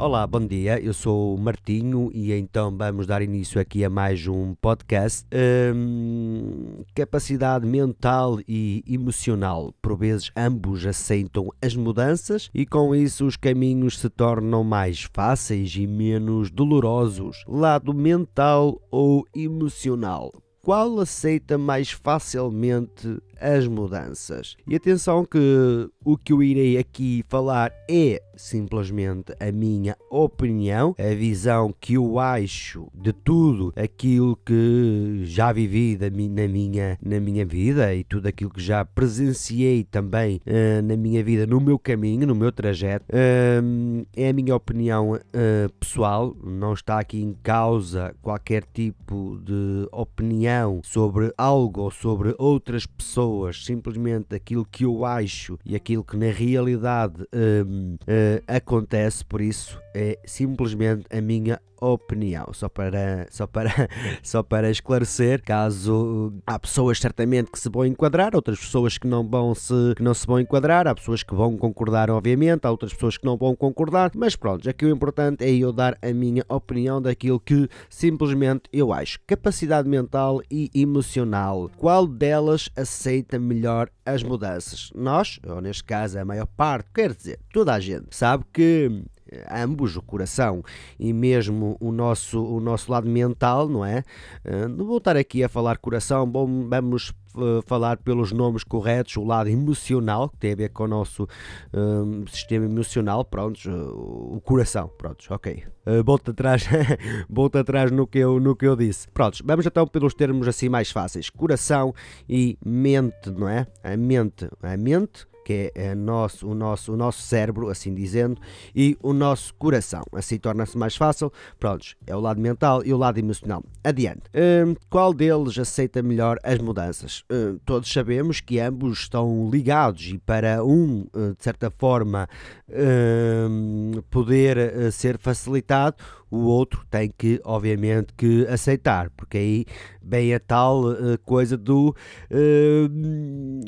Olá, bom dia. Eu sou o Martinho e então vamos dar início aqui a mais um podcast. Hum, capacidade mental e emocional. Por vezes ambos aceitam as mudanças e com isso os caminhos se tornam mais fáceis e menos dolorosos. Lado mental ou emocional qual aceita mais facilmente as mudanças. E atenção que o que eu irei aqui falar é simplesmente a minha opinião, a visão que eu acho de tudo aquilo que já vivi na minha, na minha vida e tudo aquilo que já presenciei também uh, na minha vida, no meu caminho, no meu trajeto. Uh, é a minha opinião uh, pessoal, não está aqui em causa qualquer tipo de opinião sobre algo ou sobre outras pessoas pessoas, simplesmente aquilo que eu acho e aquilo que na realidade hum, uh, acontece, por isso é simplesmente a minha opinião, só para, só para, só para esclarecer, caso há pessoas certamente que se vão enquadrar, outras pessoas que não vão se, que não se vão enquadrar, há pessoas que vão concordar obviamente, há outras pessoas que não vão concordar, mas pronto, aqui o importante é eu dar a minha opinião daquilo que simplesmente eu acho. Capacidade mental e emocional, qual delas aceita melhor as mudanças? Nós, ou neste caso a maior parte, quer dizer, toda a gente, sabe que ambos, o coração e mesmo o nosso, o nosso lado mental, não é? Eh, não vou estar aqui a falar coração, vamos eh, falar pelos nomes corretos, o lado emocional, que tem a ver com o nosso um, eh, sistema emocional, pronto, o coração, pronto, ok. Volta atrás, volta atrás no que, eu, no que eu disse. Prontos, vamos então pelos termos assim mais fáceis, coração e mente, não é? A mente, a mente que é nosso, o, nosso, o nosso cérebro, assim dizendo, e o nosso coração. Assim torna-se mais fácil. Prontos, é o lado mental e o lado emocional. Adiante. Hum, qual deles aceita melhor as mudanças? Hum, todos sabemos que ambos estão ligados e para um, hum, de certa forma, hum, poder uh, ser facilitado, o outro tem que, obviamente, que aceitar, porque aí vem a tal uh, coisa do uh,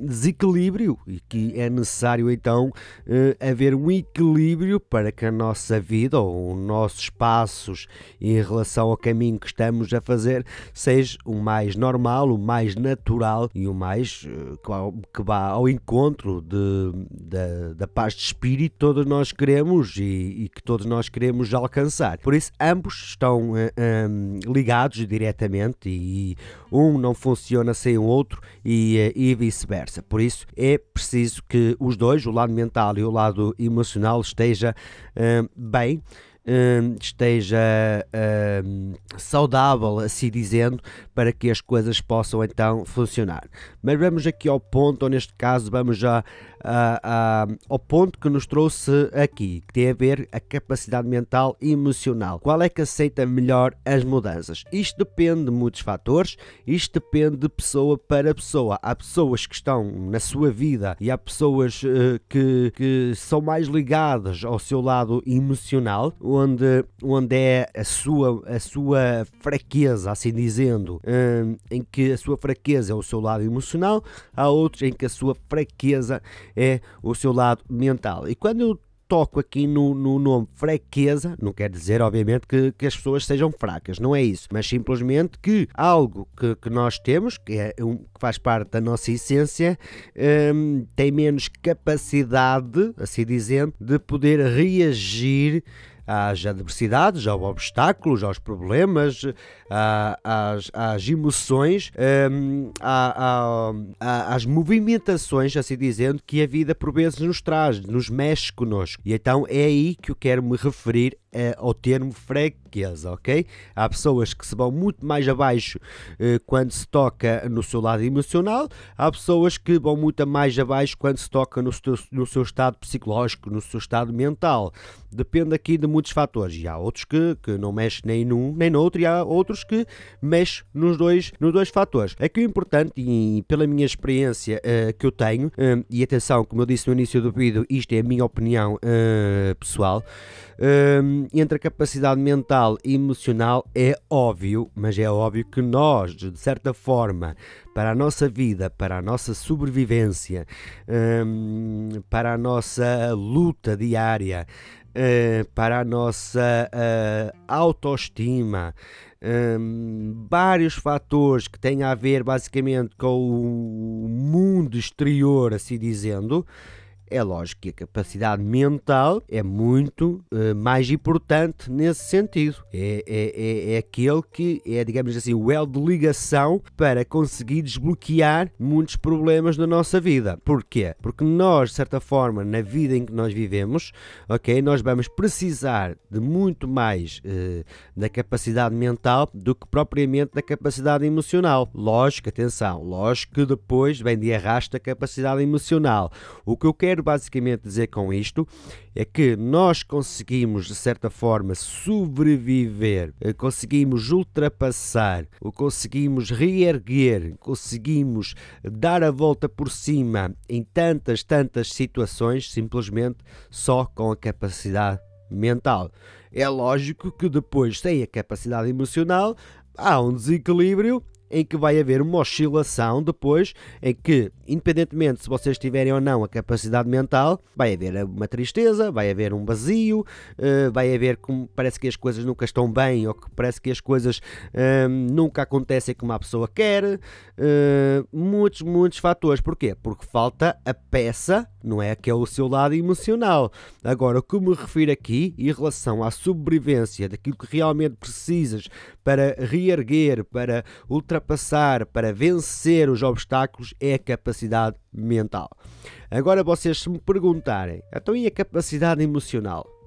desequilíbrio e que é necessário então uh, haver um equilíbrio para que a nossa vida ou os nossos passos em relação ao caminho que estamos a fazer seja o mais normal, o mais natural e o mais que vá ao encontro de, de, da paz de espírito que todos nós queremos e, e que todos nós queremos alcançar. Por isso, ambos estão uh, eh, um, ligados diretamente e um não funciona sem o outro e, uh, e vice-versa. Por isso é preciso que os dois, o lado mental e o lado emocional, esteja uh, bem. esteja saudável, assim dizendo, para que as coisas possam então funcionar. Mas vamos aqui ao ponto, ou neste caso, vamos já uh, uh, ao ponto que nos trouxe aqui, que tem a ver a capacidade mental e emocional. Qual é que aceita melhor as mudanças? Isto depende de muitos fatores, isto depende de pessoa para pessoa. Há pessoas que estão na sua vida e há pessoas uh, que, que são mais ligadas ao seu lado emocional, onde, onde é a sua, a sua fraqueza, assim dizendo, em que a sua fraqueza é o seu lado emocional, há outros em que a sua fraqueza é o seu lado mental. E quando eu toco aqui no, no nome fraqueza, não quer dizer, obviamente, que, que, as pessoas sejam fracas, não é isso, mas simplesmente que algo que, que nós temos, que, é um, que faz parte da nossa essência, um, tem menos capacidade, assim dizendo, de poder reagir às adversidades, aos obstáculos, aos problemas, às, às emoções, hum, às movimentações, assim dizendo, que a vida por vezes nos traz, nos mexe connosco. E então é aí que eu quero me referir é, ao termo fraqueza, ok? Há pessoas que se vão muito mais abaixo eh, quando se toca no seu lado emocional, há pessoas que vão muito mais abaixo quando se toca no seu, no seu estado psicológico, no seu estado mental. Depende aqui de muitos fatores. E há outros que, que não mexem nem num nem no outro, e há outros que mexem nos dois, nos dois fatores. Aqui o importante, e pela minha experiência uh, que eu tenho, uh, e atenção, como eu disse no início do vídeo, isto é a minha opinião pessoal. Um, entre a capacidade mental e emocional é óbvio, mas é óbvio que nós, de certa forma, para a nossa vida, para a nossa sobrevivência, um, para a nossa luta diária, uh, para a nossa uh, autoestima, um, vários fatores que têm a ver basicamente com o mundo exterior, assim dizendo, é lógico que a capacidade mental é muito uh, mais importante nesse sentido. É, é, é, é, aquele que é, digamos assim, o elo de ligação para conseguir desbloquear muitos problemas da nossa vida. Porquê? Porque nós, de certa forma, na vida em que nós vivemos, ok, nós vamos precisar de muito mais uh, da capacidade mental do que propriamente da capacidade emocional. Lógico, atenção, lógico que depois vem de arrasta a capacidade emocional. O que eu quero quero basicamente dizer com isto é que nós conseguimos, de certa forma, sobreviver, eh, conseguimos ultrapassar, conseguimos reerguer, conseguimos dar a volta por cima em tantas, tantas situações, simplesmente só com a capacidade mental. É lógico que depois, sem a capacidade emocional, há um desequilíbrio em que vai haver uma oscilação depois, em que, independentemente se vocês tiverem ou não a capacidade mental, vai haver uma tristeza, vai haver um vazio, uh, vai haver como parece que as coisas nunca estão bem ou que parece que as coisas uh, nunca acontecem como a pessoa quer. Uh, muitos, muitos fatores. Porquê? Porque falta a peça, não é? Que é o seu lado emocional. Agora, o que me refiro aqui em relação à sobrevivência daquilo que realmente precisas para reerguer, para ultrapassar para vencer os obstáculos é a capacidade mental. Agora vocês se me perguntarem, então e a capacidade emocional?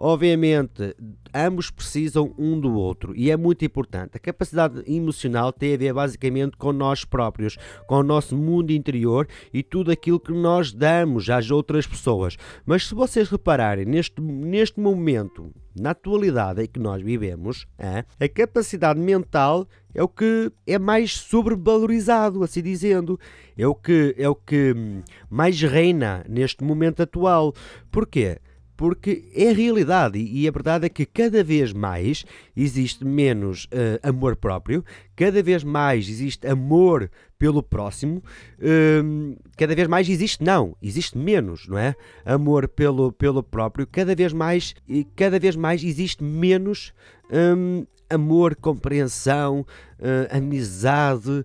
Obviamente, ambos precisam um do outro e é muito importante. A capacidade emocional tem a ver basicamente com nós próprios, com o nosso mundo interior e tudo aquilo que nós damos às outras pessoas. Mas se vocês repararem, neste, neste momento, na atualidade em que nós vivemos, a capacidade mental é o que é mais sobrevalorizado, assim dizendo. É o que é o que mais reina neste momento atual. Porquê? Porque é a realidade e a verdade é que cada vez mais existe menos uh, amor próprio, cada vez mais existe amor pelo próximo, uh, cada vez mais existe não, existe menos, não é? Amor pelo, pelo próprio, cada vez mais e cada vez mais existe menos um, amor, compreensão, uh, amizade, uh,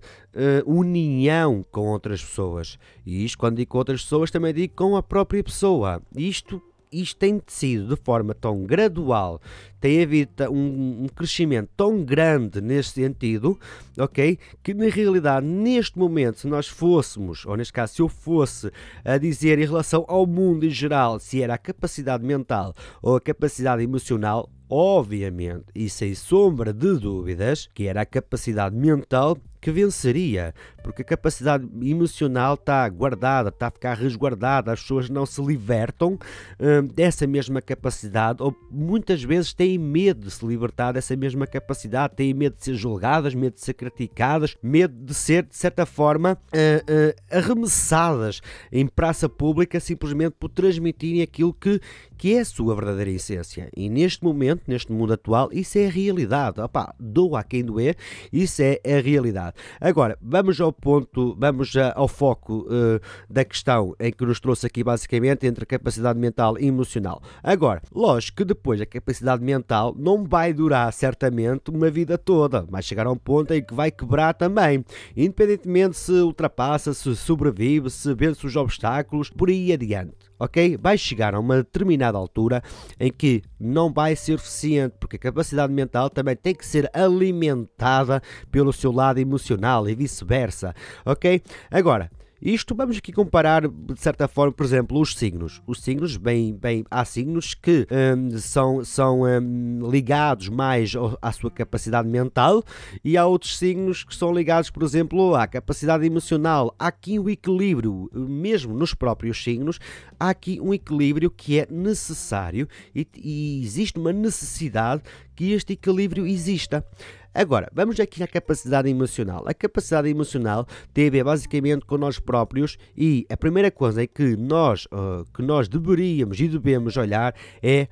união com outras pessoas. E isto, quando digo com outras pessoas, também digo com a própria pessoa. Isto isto tem sido de forma tão gradual, tem havido um, um, crescimento tão grande neste sentido, ok? Que na realidade, neste momento, se nós fôssemos, ou neste caso, se eu fosse a dizer em relação ao mundo em geral, se era a capacidade mental ou a capacidade emocional, obviamente e sem sombra de dúvidas que era a capacidade mental que venceria, porque a capacidade emocional está guardada, está a ficar resguardada, as pessoas não se libertam hum, dessa mesma capacidade, ou muitas vezes têm medo de se libertar dessa mesma capacidade, têm medo de ser julgadas, medo de ser criticadas, medo de ser, de certa forma, uh, uh, arremessadas em praça pública simplesmente por transmitirem aquilo que, que é a sua verdadeira essência. E neste momento, neste mundo atual, isso é a realidade. Opa, doa a quem doer, isso é a realidade. Agora, vamos ao ponto, vamos ao foco uh, da questão em que nos trouxe aqui basicamente entre capacidade mental e emocional. Agora, lógico que depois a capacidade mental não vai durar certamente uma vida toda, vai chegar a um ponto em que vai quebrar também, independentemente se ultrapassa, se sobrevive, se vence os obstáculos, por aí adiante ok? Vai chegar a uma determinada altura em que não vai ser suficiente, porque a capacidade mental também tem que ser alimentada pelo seu lado emocional e vice-versa, ok? Agora, isto vamos aqui comparar, de certa forma, por exemplo, os signos. Os signos, bem, bem há signos que hum, são, são hum, ligados mais à sua capacidade mental e há outros signos que são ligados, por exemplo, à capacidade emocional. Há aqui um equilíbrio, mesmo nos próprios signos, há aqui um equilíbrio que é necessário e, e existe uma necessidade que este equilíbrio exista. Agora, vamos aqui à capacidade emocional. A capacidade emocional tem a ver basicamente com nós próprios e a primeira coisa em que nós, uh, que nós deveríamos e devemos olhar é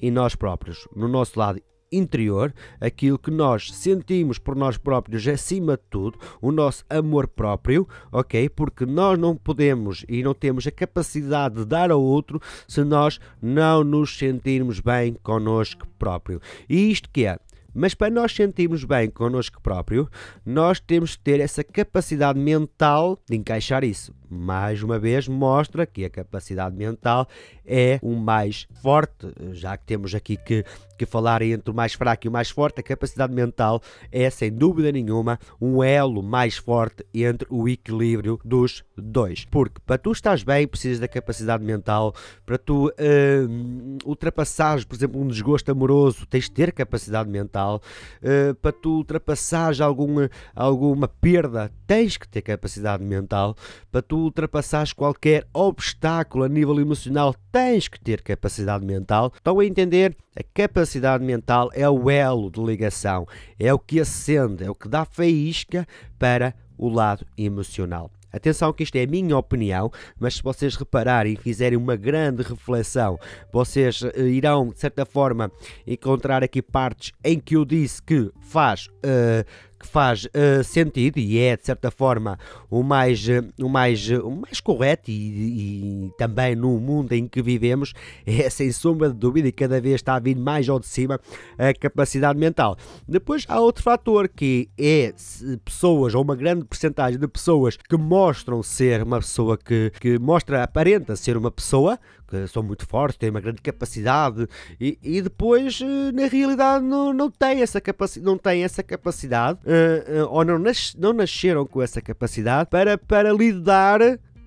em nós próprios, no nosso lado interior, aquilo que nós sentimos por nós próprios acima de tudo, o nosso amor próprio, ok? Porque nós não podemos e não temos a capacidade de dar ao outro se nós não nos sentirmos bem connosco próprio. E isto que é? Mas para nós sentirmos bem connosco próprio, nós temos que ter essa capacidade mental de encaixar isso mais uma vez mostra que a capacidade mental é o mais forte, já que temos aqui que, que falar entre o mais fraco e o mais forte, a capacidade mental é sem dúvida nenhuma um elo mais forte entre o equilíbrio dos dois. Porque para tu estás bem, precisas da capacidade mental, para tu uh, ultrapassares, por exemplo, um desgosto amoroso, tens de ter capacidade mental, uh, para tu ultrapassares alguma, alguma perda, tens que ter capacidade mental, para tu ultrapassares qualquer obstáculo a nível emocional, tens que ter capacidade mental. Estão a entender? A capacidade mental é o elo de ligação, é o que acende, é o que dá faísca para o lado emocional. Atenção que isto é a minha opinião, mas se vocês repararem e fizerem uma grande reflexão, vocês uh, irão, de certa forma, encontrar aqui partes em que eu disse que faz uh, que faz uh, sentido e é de certa forma o mais, uh, o mais, uh, o mais correto e, e, também no mundo em que vivemos é sem sombra de dúvida e cada vez está a vir mais ao de cima a capacidade mental. Depois há outro fator que é pessoas ou uma grande porcentagem de pessoas que mostram ser uma pessoa que, que mostra, aparenta ser uma pessoa são muito fortes, têm uma grande capacidade e, e depois na realidade não, não tem essa capacidade, não tem essa capacidade uh, uh, ou não, nas, não nasceram com essa capacidade para, para lidar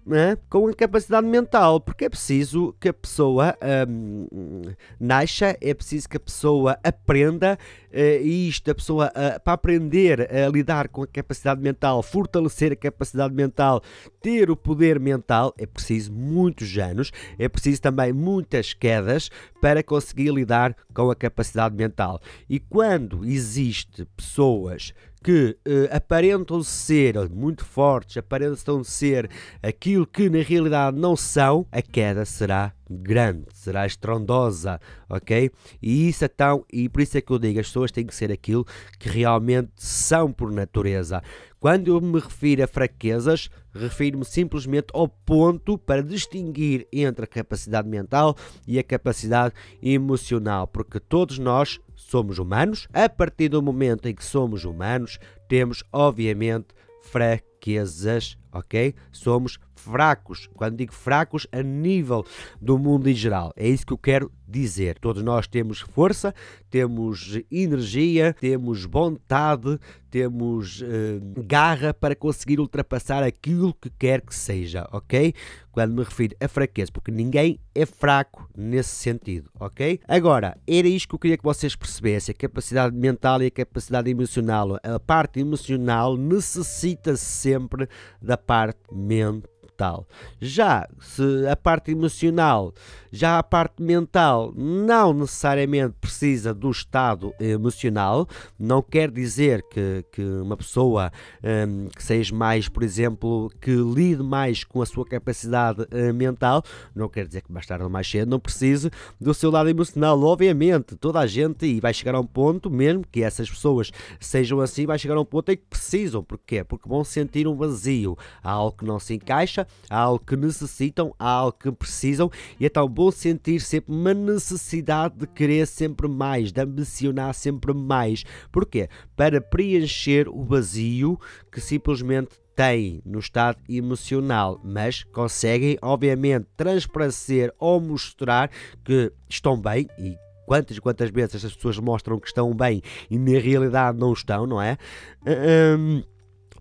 né, com a capacidade mental, porque é preciso que a pessoa um, nasça, é preciso que a pessoa aprenda uh, e isto, a pessoa uh, para aprender a lidar com a capacidade mental, fortalecer a capacidade mental, ter o poder mental, é preciso muitos anos, é preciso também muitas quedas para conseguir lidar com a capacidade mental. E quando existe pessoas que uh, aparentam ser muito fortes, aparentam ser aquilo que na realidade não são, a queda será grande, será estrondosa, ok? E isso então, e por isso é que eu digo, as pessoas têm que ser aquilo que realmente são por natureza. Quando eu me refiro a fraquezas, refiro-me simplesmente ao ponto para distinguir entre a capacidade mental e a capacidade emocional, porque todos nós somos humanos. A partir do momento em que somos humanos, temos obviamente fraquezas, ok? Somos fracos. Quando digo fracos, a nível do mundo em geral. É isso que eu quero dizer. Todos nós temos força, temos energia, temos vontade, temos uh, garra para conseguir ultrapassar aquilo que quer que seja, ok? Quando me refiro a fraqueza, porque ninguém é fraco nesse sentido, ok? Agora, era isto que eu queria que vocês percebessem: a capacidade mental e a capacidade emocional. A parte emocional necessita sempre da parte mental. Já se a parte emocional, já a parte mental não necessariamente precisa do estado emocional, não quer dizer que, que uma pessoa um, que seja mais, por exemplo, que lide mais com a sua capacidade uh, mental, não quer dizer que mais tarde ou mais cedo não precise do seu lado emocional. Obviamente, toda a gente, e vai chegar a um ponto, mesmo que essas pessoas sejam assim, vai chegar a um ponto em que precisam. Porquê? Porque vão sentir um vazio. Algo que não se encaixa há algo que necessitam, há algo que precisam, e é tão bom sentir sempre uma necessidade de querer sempre mais, de ambicionar sempre mais. Porquê? Para preencher o vazio que simplesmente têm no estado emocional, mas conseguem, obviamente, transparecer ou mostrar que estão bem e quantas quantas vezes essas pessoas mostram que estão bem e na realidade não estão, não é? Um,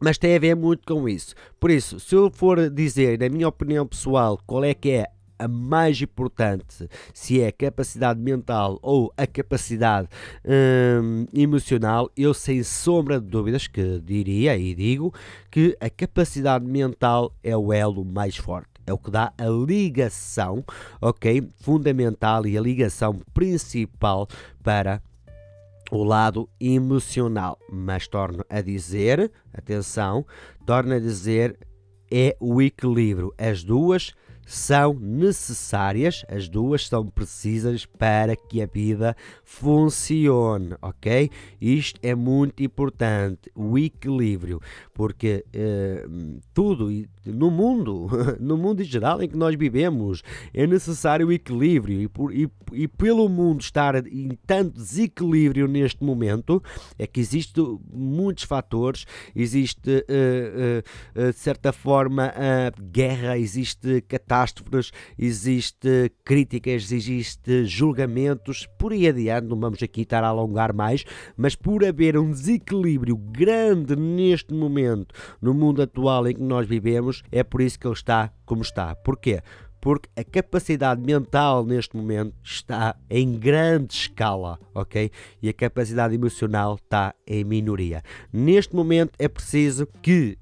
mas tem a ver muito com isso. Por isso, se eu for dizer, na minha opinião pessoal, qual é que é a mais importante, se é a capacidade mental ou a capacidade hum, emocional, eu sem sombra de dúvidas que diria e digo que a capacidade mental é o elo mais forte. É o que dá a ligação, ok? Fundamental e a ligação principal para o lado emocional. Mas torno a dizer, atenção, torno a dizer, é o equilíbrio. As duas são necessárias, as duas são precisas para que a vida funcione, ok? Isto é muito importante, o equilíbrio, porque eh, tudo no mundo, no mundo em geral em que nós vivemos, é necessário o equilíbrio e, por, e, e pelo mundo estar em tanto desequilíbrio neste momento, é que existem muitos fatores, existe uh, uh, de certa forma guerra, existe catástrofes, existe críticas, existe julgamentos, por aí adiante, não vamos aqui estar a alongar mais, mas por haver um desequilíbrio grande neste momento, no mundo atual em que nós vivemos, é por isso que ele está como está. Porquê? porque a capacidade mental neste momento está em grande escala, ok? E a capacidade emocional está em minoria. Neste momento é preciso que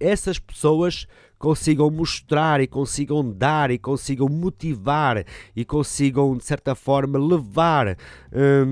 essas pessoas consigam mostrar e consigam dar e consigam motivar e consigam de certa forma levar hum,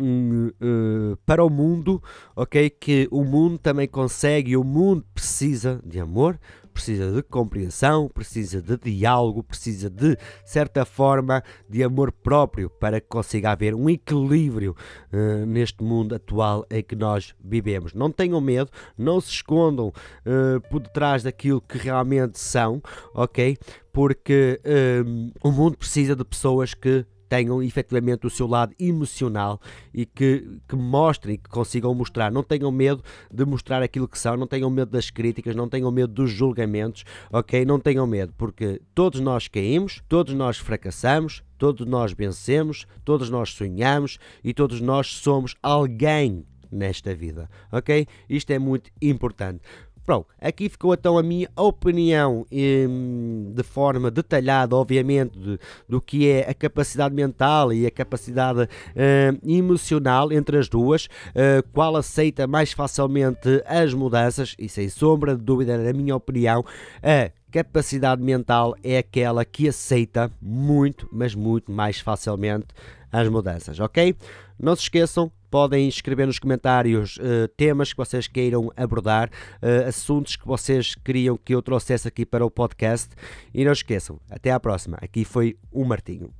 hum, hum, para o mundo, ok? Que o mundo também consegue e o mundo precisa de amor, precisa de compreensão, precisa de diálogo, precisa de certa forma de amor próprio para que consiga haver um equilíbrio uh, neste mundo atual em que nós vivemos. Não tenham medo, não se escondam uh, por detrás daquilo que realmente são, ok? Porque uh, o mundo precisa de pessoas que tenham efetivamente o seu lado emocional e que, que mostrem, que consigam mostrar. Não tenham medo de mostrar aquilo que são, não tenham medo das críticas, não tenham medo dos julgamentos, ok? Não tenham medo, porque todos nós caímos, todos nós fracassamos, todos nós vencemos, todos nós sonhamos e todos nós somos alguém nesta vida, ok? Isto é muito importante. Pronto, aqui ficou então a minha opinião hum, de forma detalhada, obviamente, de, do que é a capacidade mental e a capacidade hum, emocional entre as duas, uh, qual aceita mais facilmente as mudanças, e sem sombra de dúvida, na minha opinião, a capacidade mental é aquela que aceita muito, mas muito mais facilmente as mudanças, ok? Não se esqueçam, podem escrever nos comentários uh, temas que vocês queiram abordar, uh, assuntos que vocês queriam que eu trouxesse aqui para o podcast. E não esqueçam, até à próxima. Aqui foi o Martinho.